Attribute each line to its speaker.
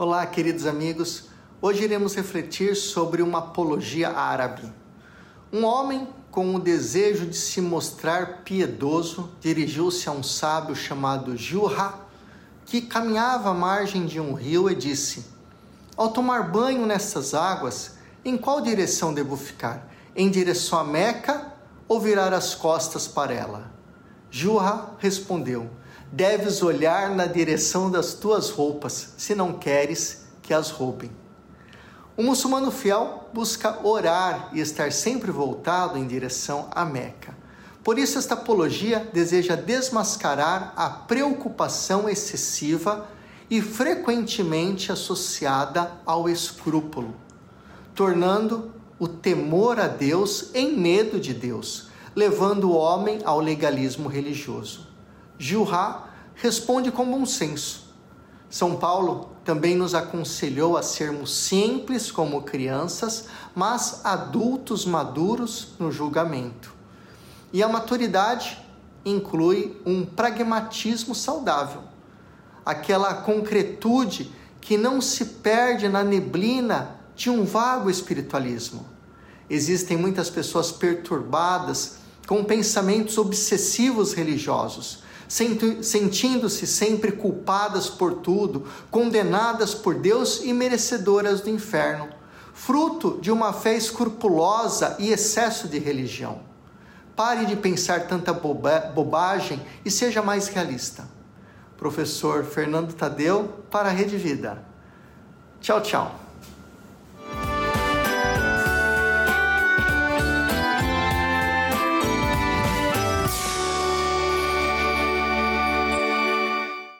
Speaker 1: Olá, queridos amigos. Hoje iremos refletir sobre uma apologia árabe. Um homem com o desejo de se mostrar piedoso dirigiu-se a um sábio chamado Jurra, que caminhava à margem de um rio e disse: Ao tomar banho nessas águas, em qual direção devo ficar? Em direção a Meca ou virar as costas para ela? Jurra respondeu: Deves olhar na direção das tuas roupas, se não queres que as roubem. O muçulmano fiel busca orar e estar sempre voltado em direção à Meca. Por isso, esta apologia deseja desmascarar a preocupação excessiva e frequentemente associada ao escrúpulo, tornando o temor a Deus em medo de Deus, levando o homem ao legalismo religioso. Gilrá responde com bom senso. São Paulo também nos aconselhou a sermos simples como crianças, mas adultos maduros no julgamento. E a maturidade inclui um pragmatismo saudável, aquela concretude que não se perde na neblina de um vago espiritualismo. Existem muitas pessoas perturbadas com pensamentos obsessivos religiosos, sentindo-se sempre culpadas por tudo, condenadas por Deus e merecedoras do inferno, fruto de uma fé escrupulosa e excesso de religião. Pare de pensar tanta boba bobagem e seja mais realista. Professor Fernando Tadeu para a Rede Vida. Tchau, tchau.